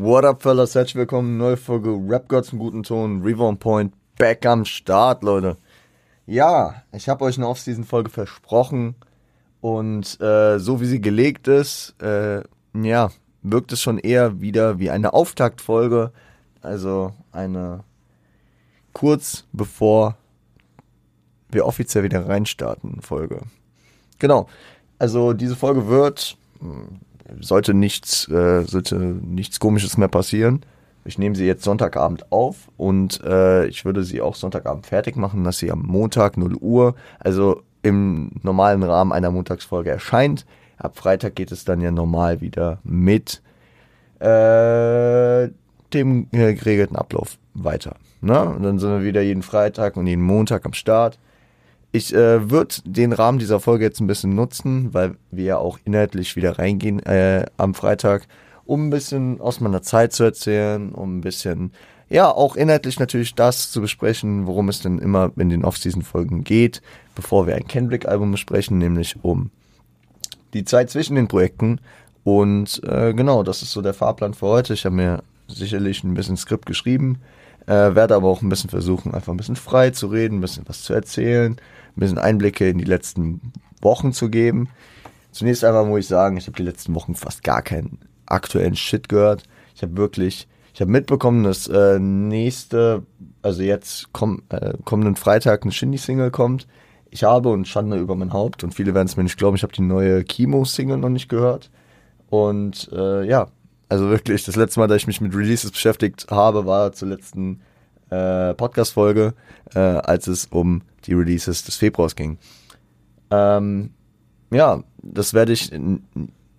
What up, fellas? Herzlich willkommen. Neue Folge Rap Gods im guten Ton. Reborn Point back am Start, Leute. Ja, ich habe euch eine Off-Season-Folge versprochen. Und äh, so wie sie gelegt ist, äh, ja, wirkt es schon eher wieder wie eine Auftaktfolge. Also eine kurz bevor wir offiziell wieder reinstarten Folge. Genau. Also diese Folge wird sollte nichts, äh, sollte nichts Komisches mehr passieren. Ich nehme sie jetzt Sonntagabend auf und äh, ich würde sie auch Sonntagabend fertig machen, dass sie am Montag 0 Uhr, also im normalen Rahmen einer Montagsfolge erscheint. Ab Freitag geht es dann ja normal wieder mit äh, dem äh, geregelten Ablauf weiter. Ne? Und dann sind wir wieder jeden Freitag und jeden Montag am Start. Ich äh, würde den Rahmen dieser Folge jetzt ein bisschen nutzen, weil wir ja auch inhaltlich wieder reingehen äh, am Freitag, um ein bisschen aus meiner Zeit zu erzählen, um ein bisschen, ja, auch inhaltlich natürlich das zu besprechen, worum es denn immer in den Off-Season-Folgen geht, bevor wir ein Kendrick-Album besprechen, nämlich um die Zeit zwischen den Projekten. Und äh, genau, das ist so der Fahrplan für heute. Ich habe mir sicherlich ein bisschen Skript geschrieben, äh, werde aber auch ein bisschen versuchen, einfach ein bisschen frei zu reden, ein bisschen was zu erzählen, ein bisschen Einblicke in die letzten Wochen zu geben. Zunächst einmal muss ich sagen, ich habe die letzten Wochen fast gar keinen aktuellen Shit gehört. Ich habe wirklich, ich habe mitbekommen, dass äh, nächste, also jetzt komm, äh, kommenden Freitag eine Shindy-Single kommt. Ich habe und Schande über mein Haupt und viele werden es mir nicht glauben, ich habe die neue Chemo-Single noch nicht gehört. Und äh, ja, also wirklich, das letzte Mal, dass ich mich mit Releases beschäftigt habe, war zur letzten äh, Podcast-Folge, äh, als es um die Releases des Februars ging. Ähm, ja, das werde ich,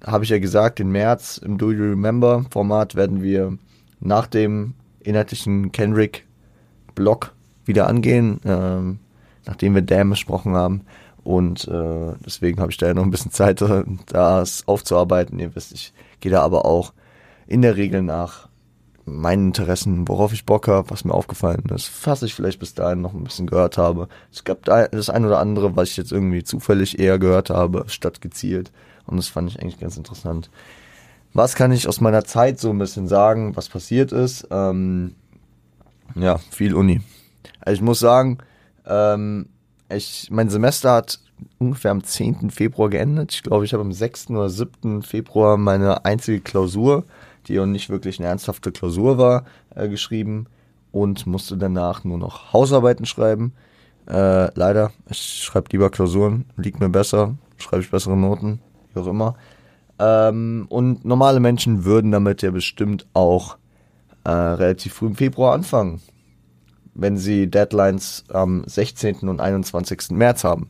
habe ich ja gesagt, im März im Do You Remember Format werden wir nach dem inhaltlichen Kendrick-Blog wieder angehen, ähm, nachdem wir Damn besprochen haben. Und äh, deswegen habe ich da ja noch ein bisschen Zeit, das aufzuarbeiten. Ihr wisst, ich gehe da aber auch in der Regel nach meinen Interessen, worauf ich Bock habe, was mir aufgefallen ist, was ich vielleicht bis dahin noch ein bisschen gehört habe. Es gab das ein oder andere, was ich jetzt irgendwie zufällig eher gehört habe, statt gezielt. Und das fand ich eigentlich ganz interessant. Was kann ich aus meiner Zeit so ein bisschen sagen, was passiert ist? Ähm, ja, viel Uni. Also ich muss sagen, ähm, ich, mein Semester hat ungefähr am 10. Februar geendet. Ich glaube, ich habe am 6. oder 7. Februar meine einzige Klausur die auch nicht wirklich eine ernsthafte Klausur war, äh, geschrieben und musste danach nur noch Hausarbeiten schreiben. Äh, leider, ich schreibe lieber Klausuren, liegt mir besser, schreibe ich bessere Noten, wie auch immer. Ähm, und normale Menschen würden damit ja bestimmt auch äh, relativ früh im Februar anfangen, wenn sie Deadlines am 16. und 21. März haben.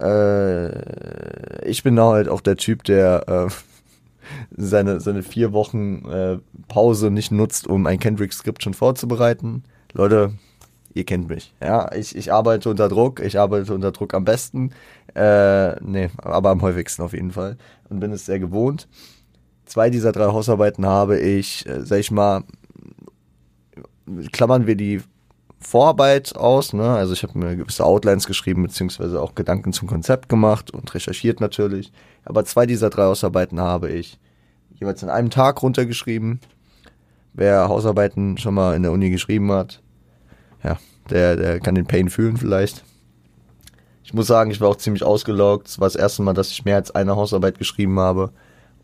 Äh, ich bin da halt auch der Typ, der äh, seine, seine vier Wochen äh, Pause nicht nutzt, um ein Kendrick-Skript schon vorzubereiten. Leute, ihr kennt mich. Ja, ich, ich arbeite unter Druck, ich arbeite unter Druck am besten. Äh, nee, aber am häufigsten auf jeden Fall. Und bin es sehr gewohnt. Zwei dieser drei Hausarbeiten habe ich, äh, sag ich mal, klammern wir die Vorarbeit aus, ne? Also ich habe mir gewisse Outlines geschrieben, beziehungsweise auch Gedanken zum Konzept gemacht und recherchiert natürlich. Aber zwei dieser drei Hausarbeiten habe ich jeweils an einem Tag runtergeschrieben. Wer Hausarbeiten schon mal in der Uni geschrieben hat, ja, der, der kann den Pain fühlen vielleicht. Ich muss sagen, ich war auch ziemlich ausgelaugt. Es war das erste Mal, dass ich mehr als eine Hausarbeit geschrieben habe.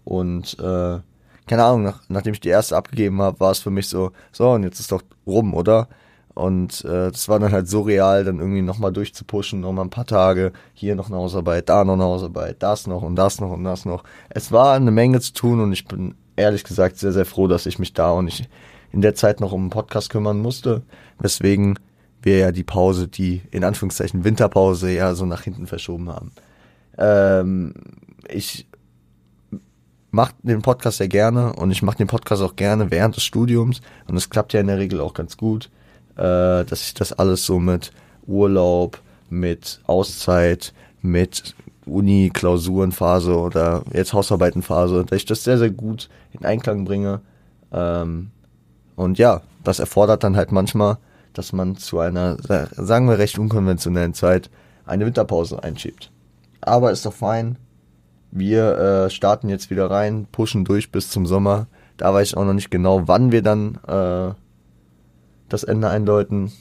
Und äh, keine Ahnung, nach, nachdem ich die erste abgegeben habe, war es für mich so, so, und jetzt ist doch rum, oder? Und äh, das war dann halt so real, dann irgendwie nochmal durchzupushen, nochmal ein paar Tage, hier noch eine Hausarbeit, da noch eine Hausarbeit, das noch und das noch und das noch. Es war eine Menge zu tun und ich bin ehrlich gesagt sehr, sehr froh, dass ich mich da und ich in der Zeit noch um einen Podcast kümmern musste, weswegen wir ja die Pause, die in Anführungszeichen Winterpause, ja so nach hinten verschoben haben. Ähm, ich mache den Podcast sehr gerne und ich mache den Podcast auch gerne während des Studiums und es klappt ja in der Regel auch ganz gut äh, dass ich das alles so mit Urlaub, mit Auszeit, mit Uni, Klausurenphase oder jetzt Hausarbeitenphase, dass ich das sehr, sehr gut in Einklang bringe. Ähm, und ja, das erfordert dann halt manchmal, dass man zu einer, sagen wir, recht unkonventionellen Zeit eine Winterpause einschiebt. Aber ist doch fein. Wir äh, starten jetzt wieder rein, pushen durch bis zum Sommer. Da weiß ich auch noch nicht genau, wann wir dann äh, das Ende einläuten.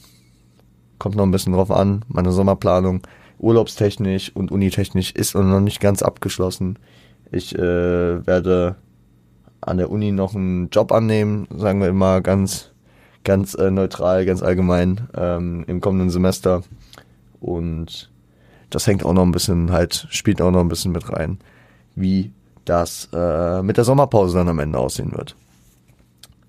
Kommt noch ein bisschen drauf an. Meine Sommerplanung, urlaubstechnisch und unitechnisch ist noch nicht ganz abgeschlossen. Ich äh, werde an der Uni noch einen Job annehmen, sagen wir immer ganz, ganz äh, neutral, ganz allgemein ähm, im kommenden Semester. Und das hängt auch noch ein bisschen halt, spielt auch noch ein bisschen mit rein, wie das äh, mit der Sommerpause dann am Ende aussehen wird.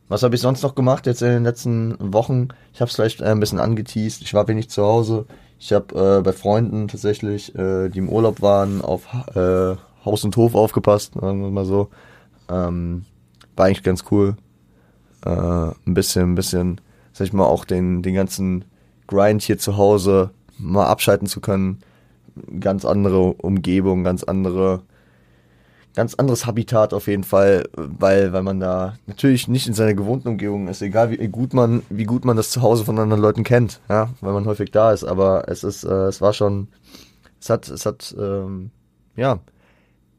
Was habe ich sonst noch gemacht jetzt in den letzten Wochen? Ich habe es vielleicht äh, ein bisschen angeteased. Ich war wenig zu Hause. Ich habe äh, bei Freunden tatsächlich, äh, die im Urlaub waren, auf äh, Haus und Hof aufgepasst, sagen wir mal so. Ähm, war eigentlich ganz cool. Äh, ein bisschen, ein bisschen, sag ich mal, auch den, den ganzen Grind hier zu Hause mal abschalten zu können. Ganz andere Umgebung, ganz andere ganz anderes Habitat auf jeden Fall, weil, weil man da natürlich nicht in seiner gewohnten Umgebung ist, egal wie gut man, wie gut man das Zuhause von anderen Leuten kennt, ja, weil man häufig da ist, aber es ist, äh, es war schon, es hat, es hat, ähm, ja,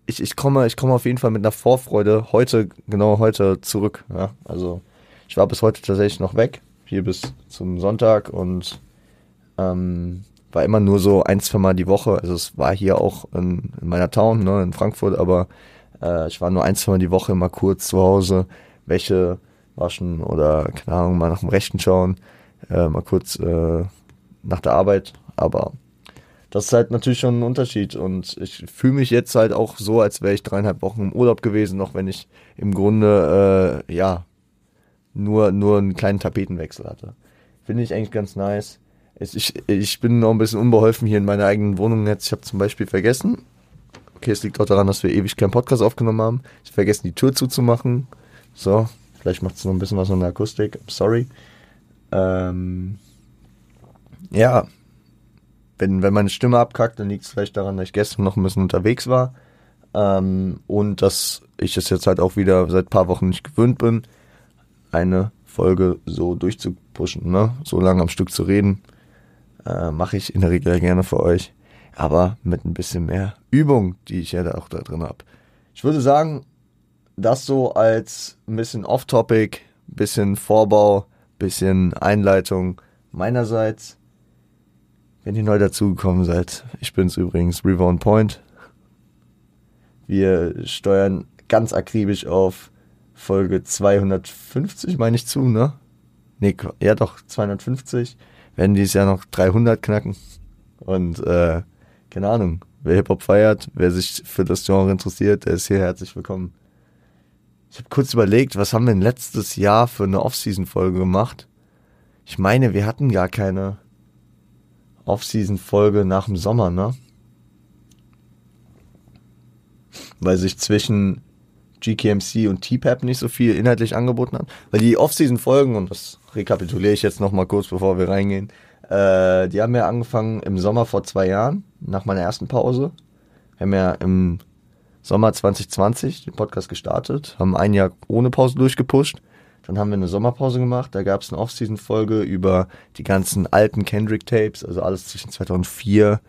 ich, ich komme, ich komme auf jeden Fall mit einer Vorfreude heute, genau heute zurück, ja, also ich war bis heute tatsächlich noch weg, hier bis zum Sonntag und, ähm, war immer nur so ein, zwei Mal die Woche. Also es war hier auch in, in meiner Town, ne, in Frankfurt, aber äh, ich war nur ein, zwei Mal die Woche immer kurz zu Hause, Wäsche waschen oder, keine Ahnung, mal nach dem Rechten schauen, äh, mal kurz äh, nach der Arbeit. Aber das ist halt natürlich schon ein Unterschied und ich fühle mich jetzt halt auch so, als wäre ich dreieinhalb Wochen im Urlaub gewesen, auch wenn ich im Grunde, äh, ja, nur, nur einen kleinen Tapetenwechsel hatte. Finde ich eigentlich ganz nice. Ich, ich bin noch ein bisschen unbeholfen hier in meiner eigenen Wohnung jetzt. Ich habe zum Beispiel vergessen, okay, es liegt auch daran, dass wir ewig keinen Podcast aufgenommen haben. Ich vergessen, die Tür zuzumachen. So, vielleicht macht es noch ein bisschen was an der Akustik. Sorry. Ähm, ja, wenn, wenn meine Stimme abkackt, dann liegt es vielleicht daran, dass ich gestern noch ein bisschen unterwegs war. Ähm, und dass ich es jetzt halt auch wieder seit paar Wochen nicht gewöhnt bin, eine Folge so durchzupushen, ne? So lange am Stück zu reden äh, mache ich in der Regel gerne für euch. Aber mit ein bisschen mehr Übung, die ich ja da auch da drin habe. Ich würde sagen, das so als ein bisschen off-topic, bisschen Vorbau, bisschen Einleitung meinerseits. Wenn ihr neu dazugekommen seid, ich bin's übrigens, Reborn Point. Wir steuern ganz akribisch auf Folge 250, meine ich zu, ne? Nee, ja doch, 250 werden dieses Jahr noch 300 knacken. Und äh, keine Ahnung, wer Hip-Hop feiert, wer sich für das Genre interessiert, der ist hier herzlich willkommen. Ich habe kurz überlegt, was haben wir denn letztes Jahr für eine Off-Season-Folge gemacht? Ich meine, wir hatten gar keine Off-Season-Folge nach dem Sommer, ne? Weil sich zwischen GKMC und T-Pap nicht so viel inhaltlich angeboten hat. Weil die Off-Season-Folgen, und das rekapituliere ich jetzt nochmal kurz, bevor wir reingehen, äh, die haben ja angefangen im Sommer vor zwei Jahren, nach meiner ersten Pause. Wir haben ja im Sommer 2020 den Podcast gestartet, haben ein Jahr ohne Pause durchgepusht. Dann haben wir eine Sommerpause gemacht, da gab es eine Off-Season-Folge über die ganzen alten Kendrick-Tapes, also alles zwischen 2004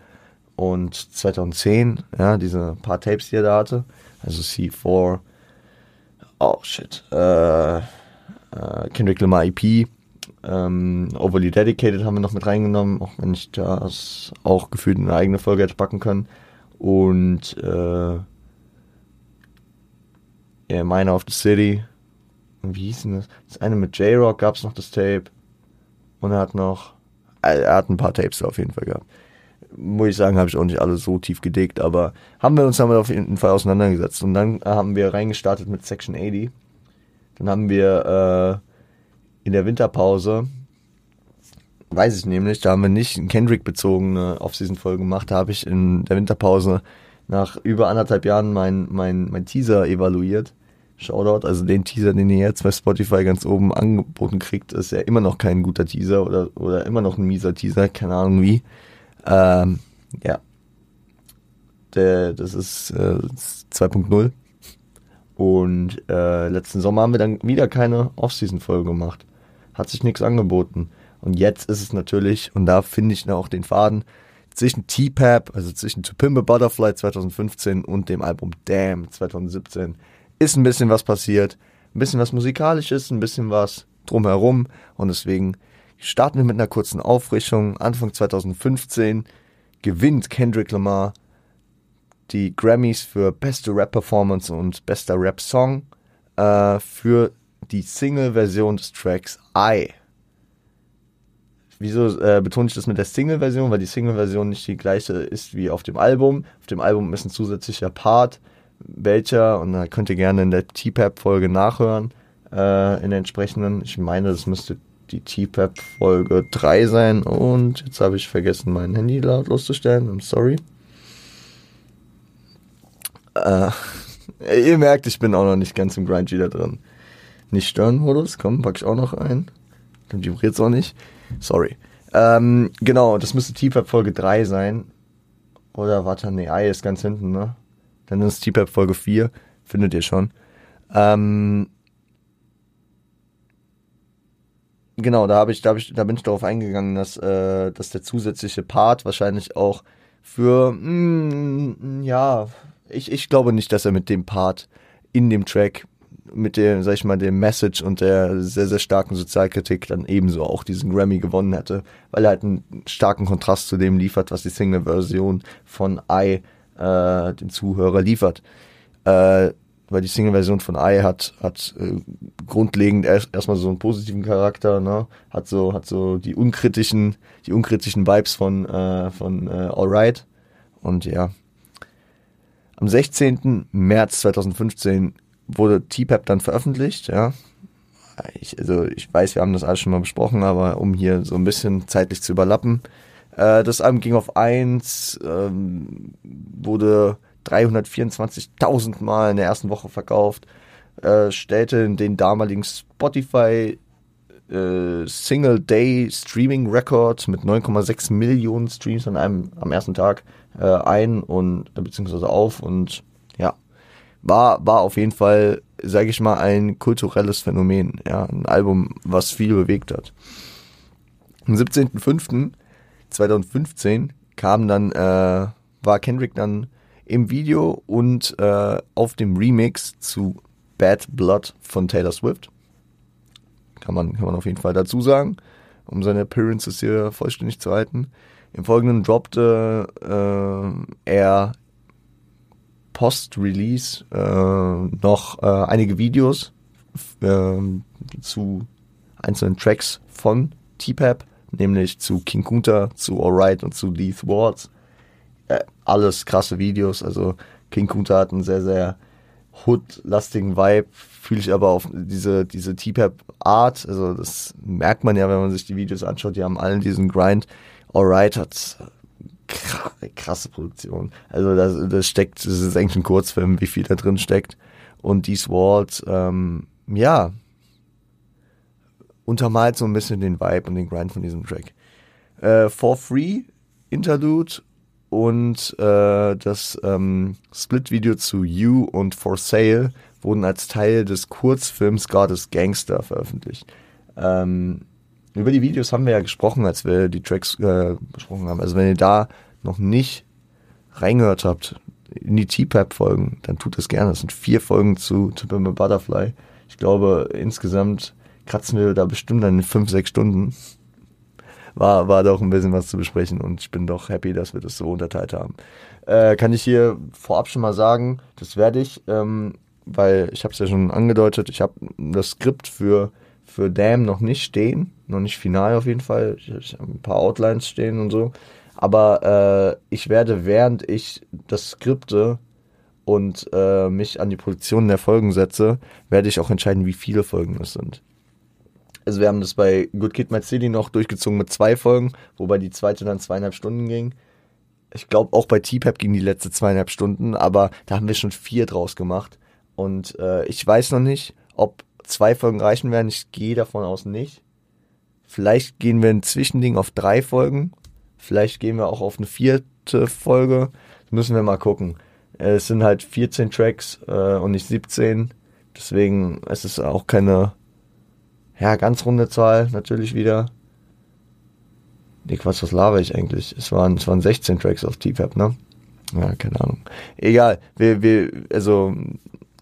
und 2010, ja, diese paar Tapes, die er da hatte. Also C4, oh shit, äh, äh, Kendrick Lamar EP, ähm, Overly Dedicated haben wir noch mit reingenommen, auch wenn ich das auch gefühlt in eine eigene Folge hätte packen können. Und äh, yeah, Miner of the City. Und wie hieß denn das? Das eine mit J-Rock gab es noch das Tape. Und er hat noch, er hat ein paar Tapes auf jeden Fall gehabt muss ich sagen, habe ich auch nicht alle so tief gedickt, aber haben wir uns damit auf jeden Fall auseinandergesetzt. Und dann haben wir reingestartet mit Section 80. Dann haben wir äh, in der Winterpause, weiß ich nämlich, da haben wir nicht eine Kendrick-bezogene Off-Season-Folge gemacht, da habe ich in der Winterpause nach über anderthalb Jahren mein, mein, mein Teaser evaluiert. Shoutout, also den Teaser, den ihr jetzt bei Spotify ganz oben angeboten kriegt, ist ja immer noch kein guter Teaser oder, oder immer noch ein mieser Teaser, keine Ahnung wie. Ähm, ja. Der, das ist äh, 2.0. Und äh, letzten Sommer haben wir dann wieder keine Off-Season-Folge gemacht. Hat sich nichts angeboten. Und jetzt ist es natürlich, und da finde ich auch den Faden, zwischen T-Pap, also zwischen To Pimp Butterfly 2015 und dem Album Damn 2017, ist ein bisschen was passiert. ein bisschen was Musikalisches, ein bisschen was drumherum. Und deswegen starten wir mit einer kurzen Auffrischung. Anfang 2015 gewinnt Kendrick Lamar die Grammys für beste Rap-Performance und bester Rap-Song äh, für die Single-Version des Tracks I. Wieso äh, betone ich das mit der Single-Version? Weil die Single-Version nicht die gleiche ist wie auf dem Album. Auf dem Album ist ein zusätzlicher Part, welcher, und da könnt ihr gerne in der T-Pap-Folge nachhören, äh, in der entsprechenden, ich meine, das müsste die T-Pap-Folge 3 sein und jetzt habe ich vergessen, mein Handy lautlos zu stellen, I'm sorry. Äh, ihr merkt, ich bin auch noch nicht ganz im Grind wieder drin. Nicht stören Modus, komm, pack ich auch noch ein. Dann vibriert es auch nicht. Sorry. Ähm, genau, das müsste T-Pap Folge 3 sein. Oder warte, nee, I ist ganz hinten, ne? Dann ist T-Pap Folge 4. Findet ihr schon. Ähm, genau, da habe ich, da habe ich, da bin ich darauf eingegangen, dass, äh, dass der zusätzliche Part wahrscheinlich auch für, mm, ja, ich, ich glaube nicht, dass er mit dem Part in dem Track mit dem, sag ich mal, dem Message und der sehr, sehr starken Sozialkritik dann ebenso auch diesen Grammy gewonnen hätte, weil er halt einen starken Kontrast zu dem liefert, was die Single-Version von I äh, den Zuhörer liefert. Äh, weil die Single-Version von I hat, hat äh, grundlegend erst, erstmal so einen positiven Charakter, ne? Hat so, hat so die unkritischen, die unkritischen Vibes von, äh, von äh, Alright. Und ja. Am 16. März 2015 wurde T-Pap dann veröffentlicht, ja. Ich, also ich weiß, wir haben das alles schon mal besprochen, aber um hier so ein bisschen zeitlich zu überlappen. Äh, das Album ging auf 1, ähm, wurde 324.000 Mal in der ersten Woche verkauft, äh, stellte den damaligen Spotify äh, Single Day Streaming Record mit 9,6 Millionen Streams an einem am ersten Tag äh, ein und äh, beziehungsweise auf und war, war auf jeden Fall, sage ich mal, ein kulturelles Phänomen. Ja, ein Album, was viel bewegt hat. Am 17.05.2015 kam dann, äh, war Kendrick dann im Video und äh, auf dem Remix zu Bad Blood von Taylor Swift. Kann man, kann man auf jeden Fall dazu sagen, um seine Appearances hier vollständig zu halten. Im Folgenden droppte äh, er Post-Release äh, noch äh, einige Videos äh, zu einzelnen Tracks von T-Pap, nämlich zu King Kunta, zu Alright und zu Lee Thwarts. Äh, alles krasse Videos, also King Kunta hat einen sehr, sehr Hood-lastigen Vibe, fühle ich aber auf diese, diese T-Pap-Art, also das merkt man ja, wenn man sich die Videos anschaut, die haben allen diesen Grind. Alright hat krasse Produktion. Also das, das steckt, das ist eigentlich ein Kurzfilm, wie viel da drin steckt. Und These Walls, ähm, ja, untermalt so ein bisschen den Vibe und den Grind von diesem Track. Äh, For Free Interlude und äh, das ähm, Split-Video zu You und For Sale wurden als Teil des Kurzfilms Goddess Gangster veröffentlicht. Ähm, über die Videos haben wir ja gesprochen, als wir die Tracks äh, besprochen haben. Also wenn ihr da noch nicht reingehört habt in die T-Pap-Folgen, dann tut das gerne. Das sind vier Folgen zu Be Butterfly. Ich glaube, insgesamt kratzen wir da bestimmt dann in fünf, sechs Stunden. War, war doch ein bisschen was zu besprechen und ich bin doch happy, dass wir das so unterteilt haben. Äh, kann ich hier vorab schon mal sagen, das werde ich, ähm, weil ich habe es ja schon angedeutet, ich habe das Skript für für Damn noch nicht stehen, noch nicht final auf jeden Fall. Ich, ich habe ein paar Outlines stehen und so. Aber äh, ich werde, während ich das Skripte und äh, mich an die Produktion der Folgen setze, werde ich auch entscheiden, wie viele Folgen es sind. Also wir haben das bei Good Kid Mad City noch durchgezogen mit zwei Folgen, wobei die zweite dann zweieinhalb Stunden ging. Ich glaube auch bei T-Pep ging die letzte zweieinhalb Stunden, aber da haben wir schon vier draus gemacht. Und äh, ich weiß noch nicht, ob zwei Folgen reichen werden. Ich gehe davon aus nicht. Vielleicht gehen wir ein Zwischending auf drei Folgen. Vielleicht gehen wir auch auf eine vierte Folge. Das müssen wir mal gucken. Es sind halt 14 Tracks äh, und nicht 17. Deswegen es ist es auch keine ja, ganz runde Zahl natürlich wieder. Nee, Quatsch, was laber ich eigentlich? Es waren, es waren 16 Tracks auf T-Pap, ne? Ja, keine Ahnung. Egal. Wir, wir, also,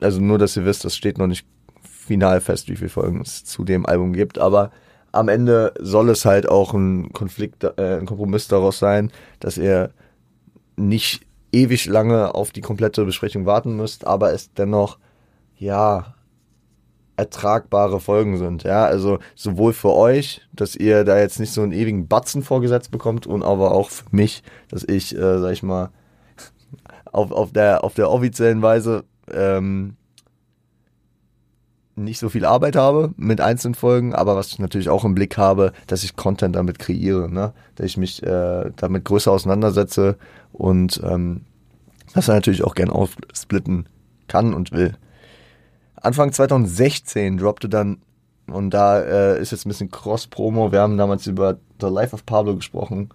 also nur, dass ihr wisst, das steht noch nicht final fest, wie viele Folgen es zu dem Album gibt, aber am Ende soll es halt auch ein Konflikt, äh, ein Kompromiss daraus sein, dass ihr nicht ewig lange auf die komplette Besprechung warten müsst, aber es dennoch, ja, ertragbare Folgen sind. Ja, also sowohl für euch, dass ihr da jetzt nicht so einen ewigen Batzen vorgesetzt bekommt und aber auch für mich, dass ich, äh, sag ich mal, auf, auf, der, auf der offiziellen Weise ähm, nicht so viel Arbeit habe mit einzelnen Folgen, aber was ich natürlich auch im Blick habe, dass ich Content damit kreiere, ne? dass ich mich äh, damit größer auseinandersetze und ähm, das natürlich auch gern aufsplitten kann und will. Anfang 2016 droppte dann, und da äh, ist jetzt ein bisschen Cross-Promo, wir haben damals über The Life of Pablo gesprochen,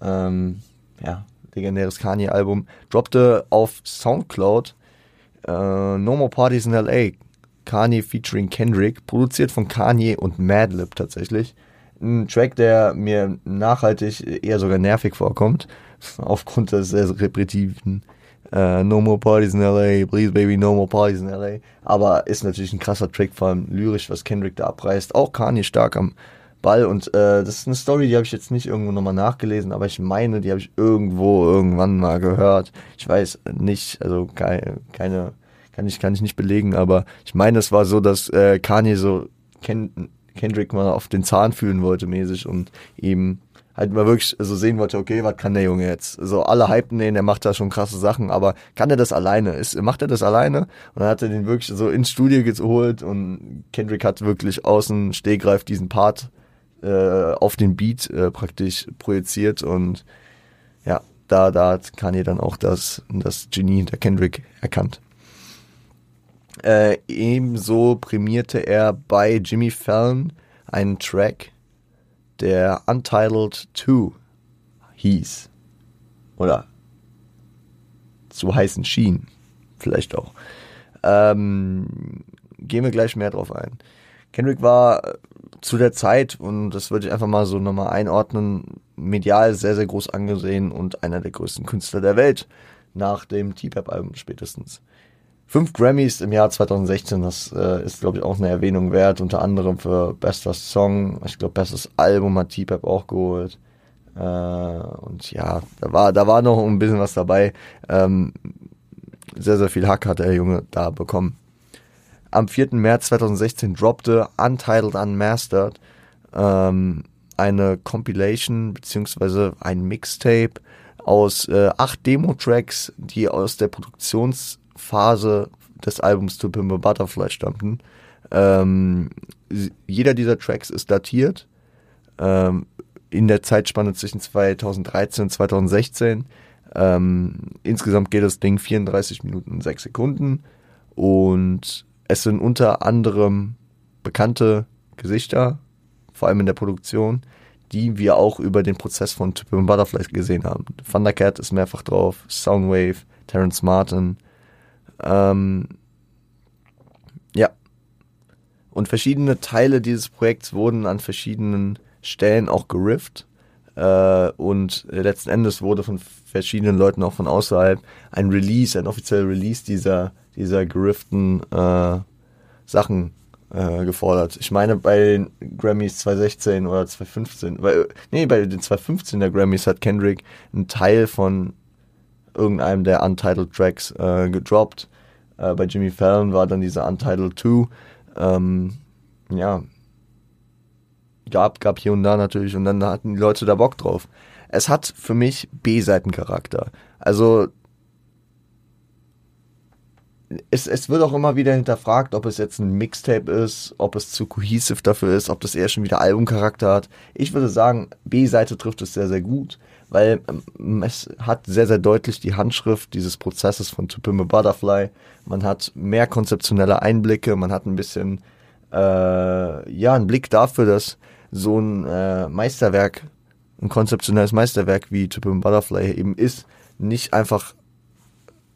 ähm, ja, legendäres Kanye-Album, droppte auf Soundcloud äh, No More Parties in L.A., Kanye featuring Kendrick, produziert von Kanye und Madlib tatsächlich. Ein Track, der mir nachhaltig eher sogar nervig vorkommt, aufgrund des repetitiven uh, No More Parties in LA, Please Baby, No More Parties in LA. Aber ist natürlich ein krasser Track, vor allem lyrisch, was Kendrick da abreißt. Auch Kanye stark am Ball und äh, das ist eine Story, die habe ich jetzt nicht irgendwo nochmal nachgelesen, aber ich meine, die habe ich irgendwo irgendwann mal gehört. Ich weiß nicht, also keine, keine kann ich, kann ich nicht belegen, aber ich meine, es war so, dass äh, Kanye so Ken, Kendrick mal auf den Zahn fühlen wollte mäßig und ihm halt mal wirklich so sehen wollte, okay, was kann der Junge jetzt? So alle hypen den, der macht da schon krasse Sachen, aber kann er das alleine? Ist, macht er das alleine? Und dann hat er den wirklich so ins Studio geholt und Kendrick hat wirklich außen Stehgreif diesen Part äh, auf den Beat äh, praktisch projiziert und ja, da, da hat Kanye dann auch das, das Genie hinter Kendrick erkannt. Äh, ebenso prämierte er bei Jimmy Fallon einen Track, der Untitled 2 hieß. Oder zu heißen schien. Vielleicht auch. Ähm, gehen wir gleich mehr drauf ein. Kendrick war zu der Zeit, und das würde ich einfach mal so nochmal einordnen, medial sehr, sehr groß angesehen und einer der größten Künstler der Welt. Nach dem T-Pap-Album spätestens. Fünf Grammys im Jahr 2016, das äh, ist, glaube ich, auch eine Erwähnung wert, unter anderem für Bester Song, ich glaube, Bestes Album hat T-Pap auch geholt. Äh, und ja, da war, da war noch ein bisschen was dabei. Ähm, sehr, sehr viel Hack hat der Junge da bekommen. Am 4. März 2016 droppte Untitled Unmastered ähm, eine Compilation beziehungsweise ein Mixtape aus äh, acht Demo-Tracks, die aus der Produktions- Phase des Albums To Pimp a Butterfly stammten. Ähm, jeder dieser Tracks ist datiert ähm, in der Zeitspanne zwischen 2013 und 2016. Ähm, insgesamt geht das Ding 34 Minuten und 6 Sekunden und es sind unter anderem bekannte Gesichter, vor allem in der Produktion, die wir auch über den Prozess von a Butterfly gesehen haben. Thundercat ist mehrfach drauf, Soundwave, Terrence Martin, ähm, ja. Und verschiedene Teile dieses Projekts wurden an verschiedenen Stellen auch gerifft. Äh, und letzten Endes wurde von verschiedenen Leuten auch von außerhalb ein Release, ein offizieller Release dieser, dieser gerifften äh, Sachen äh, gefordert. Ich meine, bei den Grammys 2016 oder 2015, weil, nee, bei den 2015er Grammys hat Kendrick einen Teil von irgendeinem der Untitled Tracks äh, gedroppt. Äh, bei Jimmy Fallon war dann dieser Untitled 2. Ähm, ja, gab, gab hier und da natürlich und dann hatten die Leute da Bock drauf. Es hat für mich B-Seitencharakter. Also es, es wird auch immer wieder hinterfragt, ob es jetzt ein Mixtape ist, ob es zu cohesive dafür ist, ob das eher schon wieder Albumcharakter hat. Ich würde sagen, B-Seite trifft es sehr, sehr gut weil ähm, es hat sehr, sehr deutlich die Handschrift dieses Prozesses von To Butterfly. Man hat mehr konzeptionelle Einblicke, man hat ein bisschen, äh, ja, einen Blick dafür, dass so ein äh, Meisterwerk, ein konzeptionelles Meisterwerk wie To Butterfly eben ist, nicht einfach,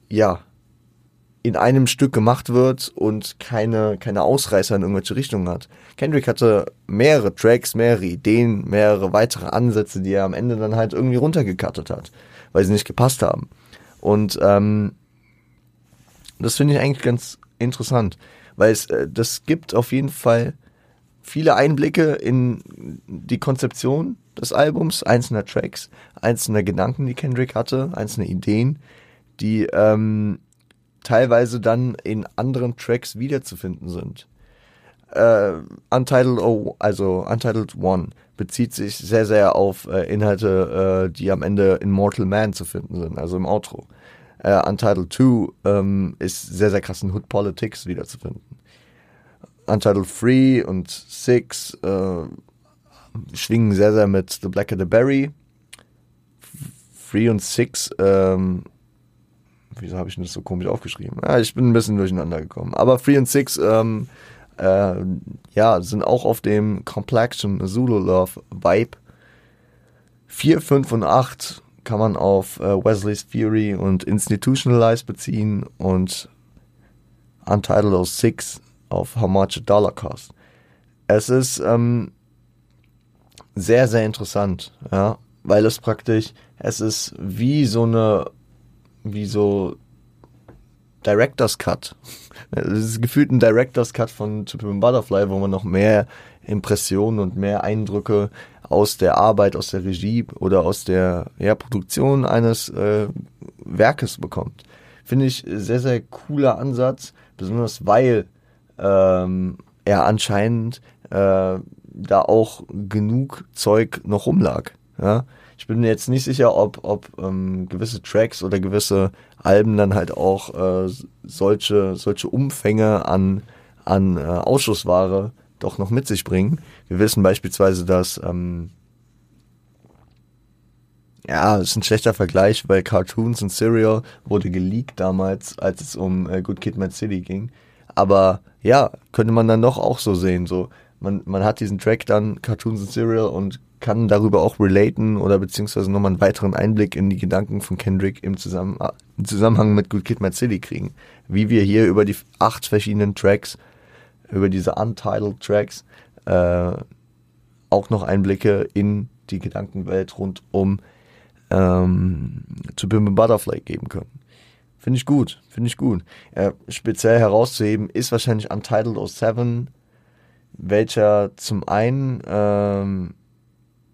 ja, in einem Stück gemacht wird und keine, keine Ausreißer in irgendwelche Richtungen hat. Kendrick hatte mehrere Tracks, mehrere Ideen, mehrere weitere Ansätze, die er am Ende dann halt irgendwie runtergekattet hat, weil sie nicht gepasst haben. Und ähm, das finde ich eigentlich ganz interessant. weil es äh, das gibt auf jeden Fall viele Einblicke in die Konzeption des Albums, einzelner Tracks, einzelner Gedanken, die Kendrick hatte, einzelne Ideen, die ähm, teilweise dann in anderen Tracks wiederzufinden sind. Äh, Untitled O, also Untitled One, bezieht sich sehr, sehr auf äh, Inhalte, äh, die am Ende in Mortal Man zu finden sind, also im Outro. Äh, Untitled 2 ähm, ist sehr, sehr krass in Hood Politics wiederzufinden. Untitled 3 und 6 äh, schwingen sehr, sehr mit The Black and the Berry. 3 und 6, ähm, wieso habe ich das so komisch aufgeschrieben? Ja, ich bin ein bisschen durcheinander gekommen. Aber 3 und 6, ähm, äh, ja, sind auch auf dem Complexion Zulu Love Vibe. 4, 5 und 8 kann man auf äh, Wesley's Fury und Institutionalized beziehen und Untitled 06 auf How Much a Dollar Cost. Es ist ähm, sehr, sehr interessant, ja, weil es praktisch, es ist wie so eine, wie so Director's Cut. Es ist gefühlt ein Director's Cut von To Butterfly, wo man noch mehr Impressionen und mehr Eindrücke aus der Arbeit, aus der Regie oder aus der ja, Produktion eines äh, Werkes bekommt. Finde ich sehr, sehr cooler Ansatz, besonders weil ähm, er anscheinend äh, da auch genug Zeug noch rumlag. Ja? Ich bin mir jetzt nicht sicher, ob, ob ähm, gewisse Tracks oder gewisse Alben dann halt auch äh, solche, solche Umfänge an, an äh, Ausschussware doch noch mit sich bringen. Wir wissen beispielsweise, dass ähm, ja, ist ein schlechter Vergleich, weil Cartoons und Serial wurde geleakt damals, als es um äh, Good Kid Mad City ging. Aber ja, könnte man dann doch auch so sehen. So, man, man hat diesen Track dann, Cartoons und Serial, und kann darüber auch relaten oder beziehungsweise nochmal einen weiteren Einblick in die Gedanken von Kendrick im, Zusammen im Zusammenhang mit Good Kid Mad City kriegen. Wie wir hier über die acht verschiedenen Tracks, über diese Untitled Tracks, äh, auch noch Einblicke in die Gedankenwelt rund um ähm, zu Pimp Butterfly geben können. Finde ich gut, finde ich gut. Äh, speziell herauszuheben ist wahrscheinlich Untitled 07, welcher zum einen ähm,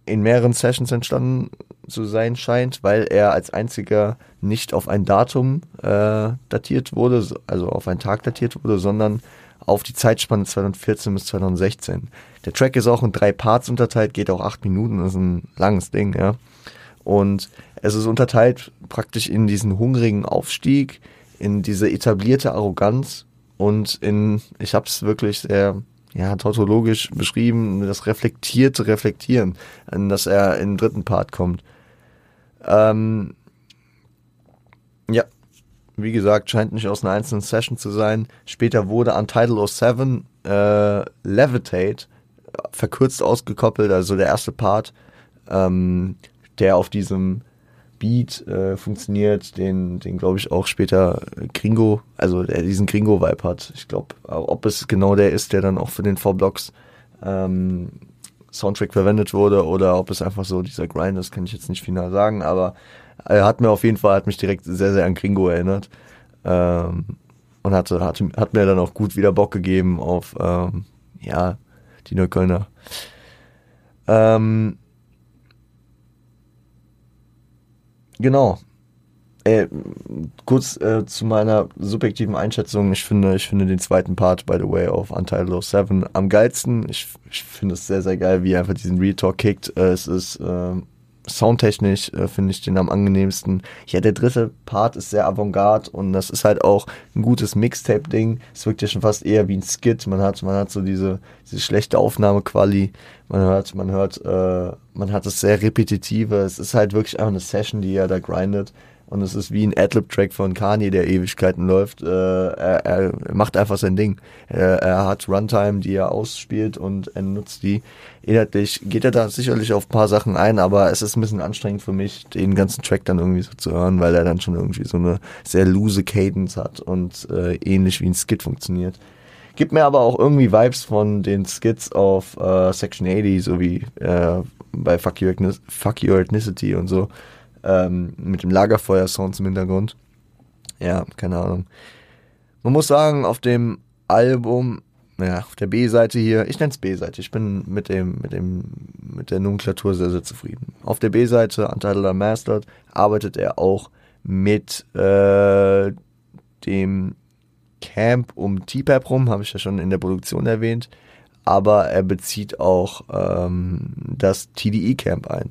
in mehreren Sessions entstanden zu sein scheint, weil er als einziger nicht auf ein Datum äh, datiert wurde, also auf einen Tag datiert wurde, sondern auf die Zeitspanne 2014 bis 2016. Der Track ist auch in drei Parts unterteilt, geht auch acht Minuten, ist ein langes Ding, ja. Und es ist unterteilt praktisch in diesen hungrigen Aufstieg, in diese etablierte Arroganz und in, ich habe es wirklich sehr ja, tautologisch beschrieben, das reflektierte Reflektieren, an das er im dritten Part kommt. Ähm, ja, wie gesagt, scheint nicht aus einer einzelnen Session zu sein. Später wurde Untitled 07 äh, Levitate verkürzt ausgekoppelt, also der erste Part, ähm, der auf diesem Beat äh, funktioniert, den, den glaube ich auch später Gringo, also der diesen Gringo-Vibe hat. Ich glaube, ob es genau der ist, der dann auch für den V-Blocks ähm, Soundtrack verwendet wurde oder ob es einfach so dieser Grind ist, kann ich jetzt nicht final sagen, aber er hat mir auf jeden Fall, hat mich direkt sehr, sehr an Gringo erinnert. Ähm, und hatte, hat, hat mir dann auch gut wieder Bock gegeben auf, ähm, ja, die Neuköllner. Ähm, Genau. Äh, kurz äh, zu meiner subjektiven Einschätzung. Ich finde, ich finde den zweiten Part, by the way, auf Untitled 07 am geilsten. Ich, ich finde es sehr, sehr geil, wie er einfach diesen Retalk kickt. Äh, es ist äh, soundtechnisch äh, finde ich den am angenehmsten. Ja, der dritte Part ist sehr avantgarde und das ist halt auch ein gutes Mixtape-Ding. Es wirkt ja schon fast eher wie ein Skit. Man hat, man hat so diese, diese schlechte Aufnahmequali. Man hört, man hört, äh, man hat das sehr repetitive. Es ist halt wirklich einfach eine Session, die er da grindet. Und es ist wie ein Adlib-Track von Kanye, der Ewigkeiten läuft. Äh, er, er macht einfach sein Ding. Er, er hat Runtime, die er ausspielt und er nutzt die. Inhaltlich geht er da sicherlich auf ein paar Sachen ein, aber es ist ein bisschen anstrengend für mich, den ganzen Track dann irgendwie so zu hören, weil er dann schon irgendwie so eine sehr loose Cadence hat und äh, ähnlich wie ein Skit funktioniert. Gibt mir aber auch irgendwie Vibes von den Skits auf äh, Section 80, so wie äh, bei Fuck Your, Fuck Your Ethnicity und so ähm, mit dem Lagerfeuer-Sounds im Hintergrund. Ja, keine Ahnung. Man muss sagen, auf dem Album, ja, auf der B-Seite hier, ich nenne es B-Seite, ich bin mit dem, mit dem, mit der Nomenklatur sehr, sehr zufrieden. Auf der B-Seite, Untitled Unmastered, arbeitet er auch mit äh, dem Camp um T-Pap rum, habe ich ja schon in der Produktion erwähnt, aber er bezieht auch ähm, das TDE-Camp ein.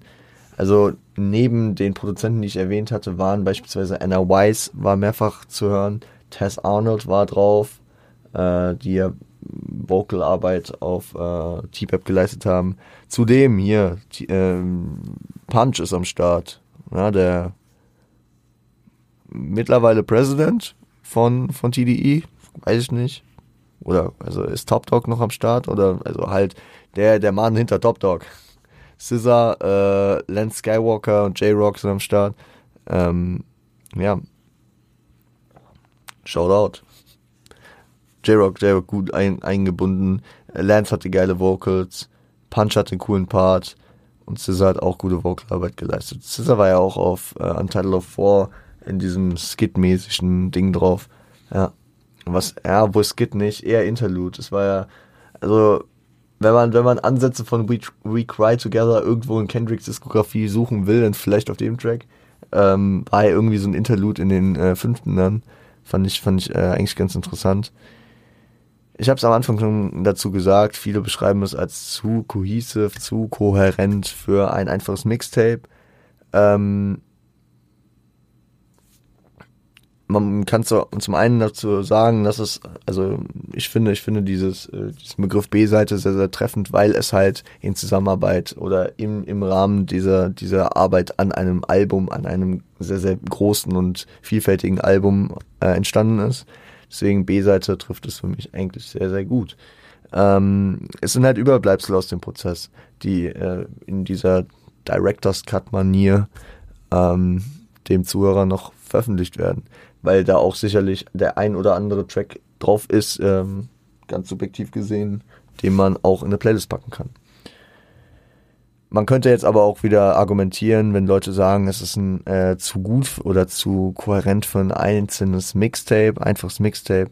Also neben den Produzenten, die ich erwähnt hatte, waren beispielsweise Anna Weiss war mehrfach zu hören, Tess Arnold war drauf, äh, die ja Vocalarbeit auf äh, T-Pap geleistet haben. Zudem hier, T äh, Punch ist am Start, ja, der mittlerweile President von, von TDE, weiß ich nicht. Oder, also ist Top Dog noch am Start? Oder, also halt der, der Mann hinter Top Dog. Scissor, äh, Lance Skywalker und J-Rock sind am Start. Ähm, ja. Shoutout. J-Rock, J-Rock gut ein, eingebunden. Lance hatte geile Vocals. Punch hatte einen coolen Part. Und Scissor hat auch gute Vocalarbeit geleistet. Scissor war ja auch auf äh, Untitled of Four in diesem Skit-mäßigen Ding drauf. Ja. Was, ja, wo Skit nicht, eher Interlude. Es war ja, also, wenn man, wenn man Ansätze von We, We Cry Together irgendwo in Kendricks Diskografie suchen will, dann vielleicht auf dem Track, ähm, war ja irgendwie so ein Interlude in den äh, fünften dann. Fand ich, fand ich äh, eigentlich ganz interessant. Ich habe es am Anfang schon dazu gesagt, viele beschreiben es als zu cohesive, zu kohärent für ein einfaches Mixtape. Ähm, man kann zum einen dazu sagen, dass es, also ich finde, ich finde dieses, äh, diesen Begriff B-Seite sehr, sehr treffend, weil es halt in Zusammenarbeit oder im, im Rahmen dieser, dieser Arbeit an einem Album, an einem sehr, sehr großen und vielfältigen Album äh, entstanden ist. Deswegen B-Seite trifft es für mich eigentlich sehr, sehr gut. Ähm, es sind halt Überbleibsel aus dem Prozess, die äh, in dieser Director's Cut-Manier ähm, dem Zuhörer noch veröffentlicht werden weil da auch sicherlich der ein oder andere Track drauf ist, ähm, ganz subjektiv gesehen, den man auch in eine Playlist packen kann. Man könnte jetzt aber auch wieder argumentieren, wenn Leute sagen, es ist ein äh, zu gut oder zu kohärent für ein einzelnes Mixtape, einfaches Mixtape.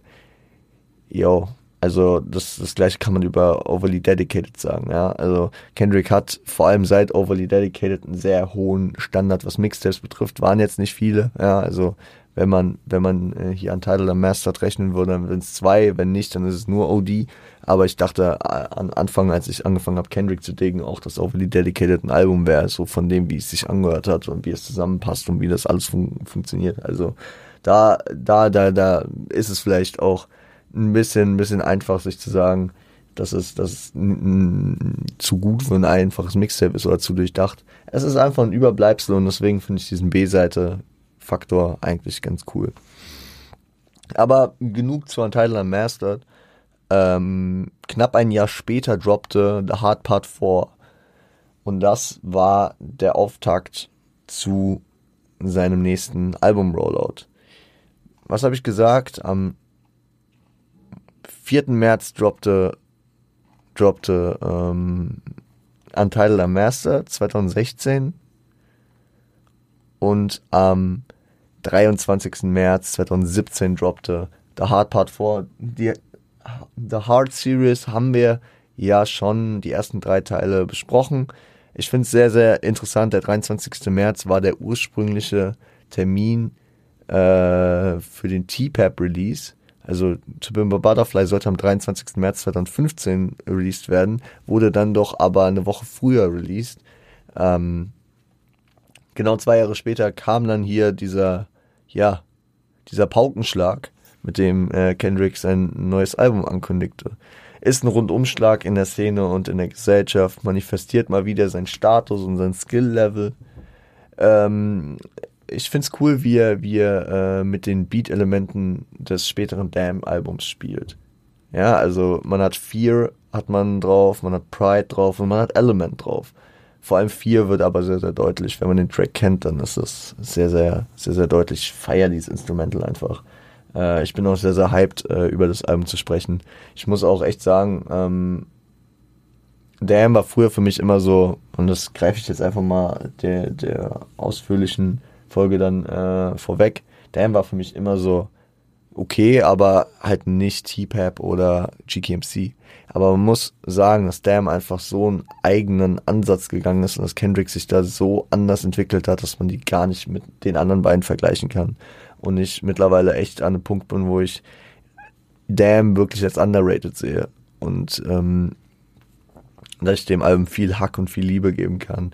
Jo, also das, das gleiche kann man über Overly Dedicated sagen, ja. Also Kendrick hat vor allem seit Overly Dedicated einen sehr hohen Standard, was Mixtapes betrifft. Waren jetzt nicht viele, ja. Also wenn man, wenn man äh, hier an Title am Mastered rechnen würde, dann sind es zwei, wenn nicht, dann ist es nur OD. Aber ich dachte äh, an Anfang, als ich angefangen habe, Kendrick zu diggen, auch dass Overly Dedicated ein Album wäre, so von dem, wie es sich angehört hat und wie es zusammenpasst und wie das alles fun funktioniert. Also da, da, da, da ist es vielleicht auch ein bisschen, ein bisschen einfach, sich zu sagen, dass es, dass es zu gut für ein einfaches Mixtape ist oder zu durchdacht. Es ist einfach ein Überbleibsel und deswegen finde ich diesen B-Seite Faktor eigentlich ganz cool. Aber genug zu Untitled Unmastered. Ähm, knapp ein Jahr später droppte The Hard Part 4. Und das war der Auftakt zu seinem nächsten Album-Rollout. Was habe ich gesagt? Am 4. März droppte, droppte ähm, Untitled Unmastered 2016. Und am 23. März 2017 droppte The Hard Part 4. Die The Hard Series haben wir ja schon die ersten drei Teile besprochen. Ich finde es sehr, sehr interessant. Der 23. März war der ursprüngliche Termin äh, für den T-Pap Release. Also To Bimba Butterfly sollte am 23. März 2015 released werden, wurde dann doch aber eine Woche früher released. Ähm, genau zwei Jahre später kam dann hier dieser ja, dieser Paukenschlag, mit dem äh, Kendrick sein neues Album ankündigte. Ist ein Rundumschlag in der Szene und in der Gesellschaft, manifestiert mal wieder seinen Status und sein Skill-Level. Ähm, ich find's cool, wie er, wie er äh, mit den Beat-Elementen des späteren Damn-Albums spielt. Ja, also man hat Fear, hat man drauf, man hat Pride drauf und man hat Element drauf. Vor allem 4 wird aber sehr, sehr deutlich. Wenn man den Track kennt, dann ist es sehr, sehr, sehr, sehr deutlich. Ich feiere dieses Instrumental einfach. Äh, ich bin auch sehr, sehr hyped, äh, über das Album zu sprechen. Ich muss auch echt sagen, ähm, Damn war früher für mich immer so, und das greife ich jetzt einfach mal der, der ausführlichen Folge dann äh, vorweg. Damn war für mich immer so okay, aber halt nicht T-Pap oder GKMC. Aber man muss sagen, dass Damn einfach so einen eigenen Ansatz gegangen ist und dass Kendrick sich da so anders entwickelt hat, dass man die gar nicht mit den anderen beiden vergleichen kann. Und ich mittlerweile echt an einem Punkt bin, wo ich Damn wirklich als underrated sehe. Und ähm, dass ich dem Album viel Hack und viel Liebe geben kann.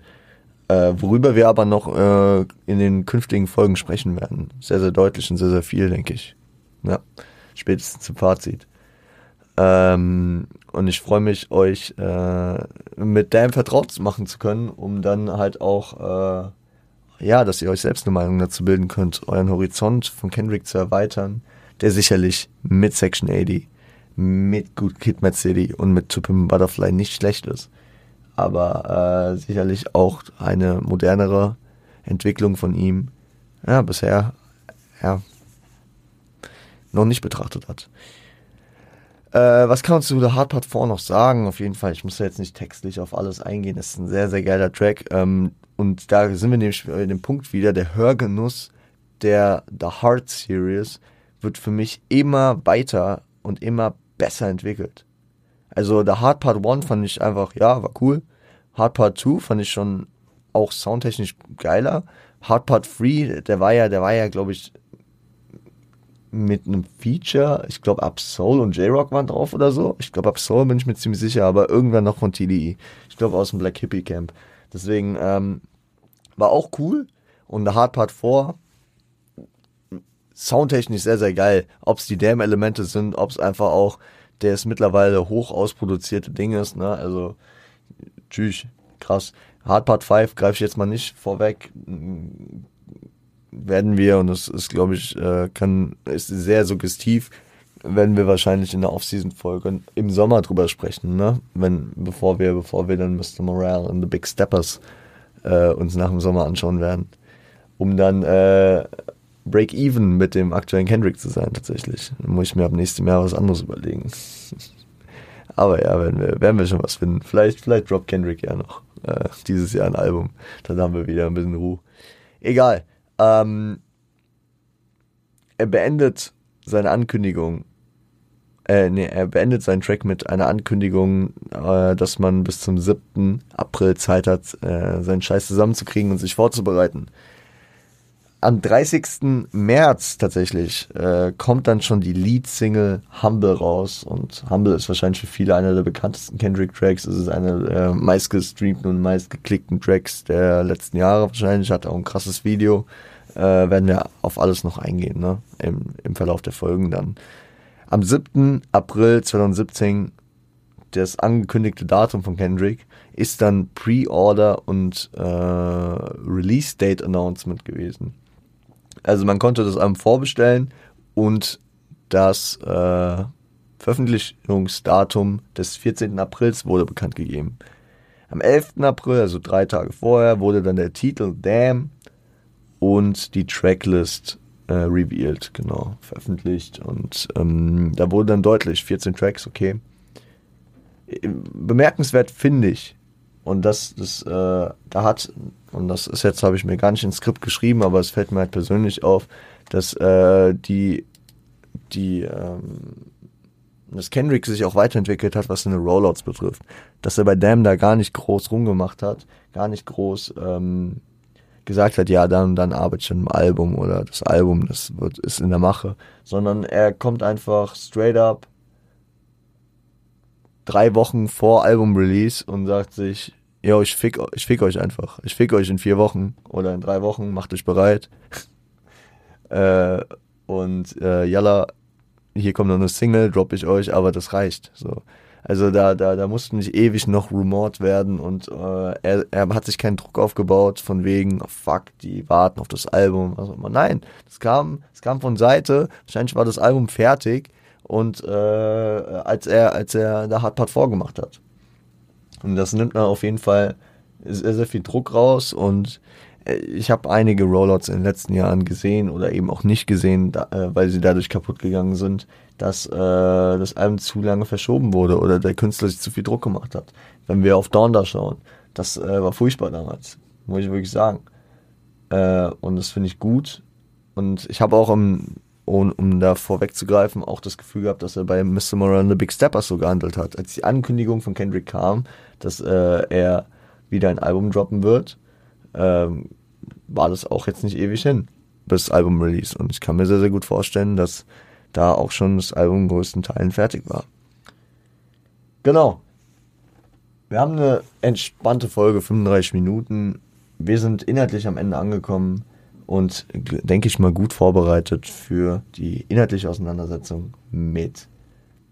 Äh, worüber wir aber noch äh, in den künftigen Folgen sprechen werden. Sehr, sehr deutlich und sehr, sehr viel, denke ich. Ja, spätestens zum Fazit. Ähm, und ich freue mich, euch äh, mit Damn vertraut machen zu können, um dann halt auch, äh, ja, dass ihr euch selbst eine Meinung dazu bilden könnt, euren Horizont von Kendrick zu erweitern, der sicherlich mit Section 80, mit Good Kid Mad City und mit To Butterfly nicht schlecht ist. Aber äh, sicherlich auch eine modernere Entwicklung von ihm, ja, bisher, ja, noch nicht betrachtet hat. Äh, was kann man zu The Hard Part 4 noch sagen? Auf jeden Fall, ich muss ja jetzt nicht textlich auf alles eingehen. Das ist ein sehr, sehr geiler Track. Ähm, und da sind wir nämlich in dem Punkt wieder, der Hörgenuss der The Heart Series wird für mich immer weiter und immer besser entwickelt. Also The Hard Part 1 fand ich einfach, ja, war cool. Hard Part 2 fand ich schon auch soundtechnisch geiler. Hard Part 3, der war ja, der war ja, glaube ich, mit einem Feature, ich glaube Absol und J-Rock waren drauf oder so. Ich glaube Absol bin ich mir ziemlich sicher, aber irgendwann noch von TDE. Ich glaube aus dem Black Hippie Camp. Deswegen ähm, war auch cool. Und der Hard Part 4, soundtechnisch sehr, sehr geil. Ob es die Damn-Elemente sind, ob es einfach auch das mittlerweile hoch ausproduzierte Ding ist. Ne? Also, tschüss, krass. Hard Part 5 greife ich jetzt mal nicht vorweg werden wir, und das ist, glaube ich, äh, kann, ist sehr suggestiv, werden wir wahrscheinlich in der Off-Season-Folge im Sommer drüber sprechen, ne? Wenn, bevor wir, bevor wir dann Mr. Morale und The Big Steppers äh, uns nach dem Sommer anschauen werden. Um dann äh, Break-Even mit dem aktuellen Kendrick zu sein, tatsächlich. Dann muss ich mir ab nächstem Jahr was anderes überlegen. Aber ja, werden wir, werden wir schon was finden. Vielleicht, vielleicht droppt Kendrick ja noch äh, dieses Jahr ein Album. Dann haben wir wieder ein bisschen Ruhe. Egal. Ähm, er beendet seine Ankündigung, äh, nee, er beendet seinen Track mit einer Ankündigung, äh, dass man bis zum 7. April Zeit hat, äh, seinen Scheiß zusammenzukriegen und sich vorzubereiten am 30. März tatsächlich äh, kommt dann schon die Lead-Single Humble raus und Humble ist wahrscheinlich für viele einer der bekanntesten Kendrick-Tracks. Es ist einer der meistgestreamten und meistgeklickten Tracks der letzten Jahre wahrscheinlich. Hat auch ein krasses Video. Äh, werden wir auf alles noch eingehen, ne? Im, Im Verlauf der Folgen dann. Am 7. April 2017 das angekündigte Datum von Kendrick ist dann Pre-Order und äh, Release Date Announcement gewesen. Also man konnte das Album vorbestellen und das äh, Veröffentlichungsdatum des 14. Aprils wurde bekannt gegeben. Am 11. April, also drei Tage vorher, wurde dann der Titel Damn und die Tracklist äh, revealed, genau, veröffentlicht. Und ähm, da wurde dann deutlich 14 Tracks, okay. Bemerkenswert finde ich, und das, das, äh, da hat, und das ist jetzt, habe ich mir gar nicht ins Skript geschrieben, aber es fällt mir halt persönlich auf, dass äh, die, die, ähm, dass Kendrick sich auch weiterentwickelt hat, was seine Rollouts betrifft. Dass er bei Damn da gar nicht groß rumgemacht hat, gar nicht groß ähm, gesagt hat, ja, dann dann arbeite ich an einem Album oder das Album, das wird, ist in der Mache, sondern er kommt einfach straight up drei Wochen vor Album-Release und sagt sich, ja, ich fick, ich fick euch einfach. Ich fick euch in vier Wochen oder in drei Wochen, macht euch bereit. äh, und äh, yalla, hier kommt noch eine Single, drop ich euch, aber das reicht. So. Also da, da, da musste nicht ewig noch rumort werden und äh, er, er hat sich keinen Druck aufgebaut von wegen, oh fuck, die warten auf das Album, was auch immer. Nein, es kam, es kam von Seite, wahrscheinlich war das Album fertig und äh, als er, als er da Hard Part vorgemacht hat. Und das nimmt man auf jeden Fall sehr, sehr viel Druck raus und ich habe einige Rollouts in den letzten Jahren gesehen oder eben auch nicht gesehen, da, äh, weil sie dadurch kaputt gegangen sind, dass äh, das Album zu lange verschoben wurde oder der Künstler sich zu viel Druck gemacht hat. Wenn wir auf Donda schauen, das äh, war furchtbar damals, muss ich wirklich sagen. Äh, und das finde ich gut. Und ich habe auch im und um da vorwegzugreifen, auch das Gefühl gehabt, dass er bei Mr. Moran the Big Steppers so gehandelt hat. Als die Ankündigung von Kendrick kam, dass äh, er wieder ein Album droppen wird, ähm, war das auch jetzt nicht ewig hin bis Album-Release. Und ich kann mir sehr, sehr gut vorstellen, dass da auch schon das Album in größten Teilen fertig war. Genau. Wir haben eine entspannte Folge, 35 Minuten. Wir sind inhaltlich am Ende angekommen und denke ich mal gut vorbereitet für die inhaltliche Auseinandersetzung mit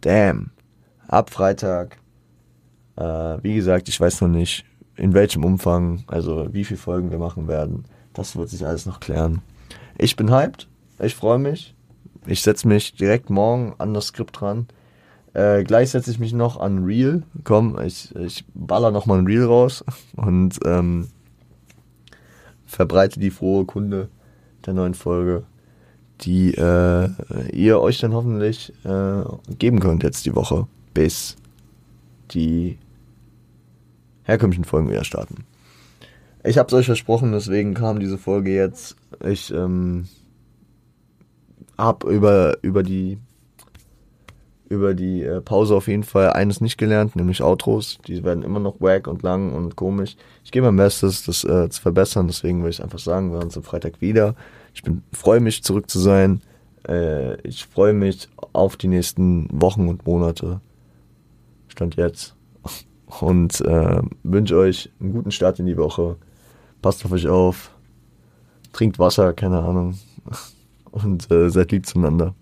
Damn. Ab Freitag. Äh, wie gesagt, ich weiß noch nicht, in welchem Umfang, also wie viele Folgen wir machen werden. Das wird sich alles noch klären. Ich bin hyped. Ich freue mich. Ich setze mich direkt morgen an das Skript dran. Äh, gleich setze ich mich noch an Reel. Komm, ich, ich baller noch mal ein Reel raus und ähm, verbreite die frohe Kunde der neuen Folge, die äh, ihr euch dann hoffentlich äh, geben könnt jetzt die Woche, bis die herkömmlichen Folgen wieder starten. Ich habe es euch versprochen, deswegen kam diese Folge jetzt. Ich ähm, habe über, über die über die äh, Pause auf jeden Fall eines nicht gelernt, nämlich Outros. Die werden immer noch wack und lang und komisch. Ich gebe mein Bestes, das äh, zu verbessern. Deswegen will ich einfach sagen, wir uns am Freitag wieder. Ich freue mich, zurück zu sein. Äh, ich freue mich auf die nächsten Wochen und Monate. Stand jetzt. Und äh, wünsche euch einen guten Start in die Woche. Passt auf euch auf. Trinkt Wasser, keine Ahnung. Und äh, seid lieb zueinander.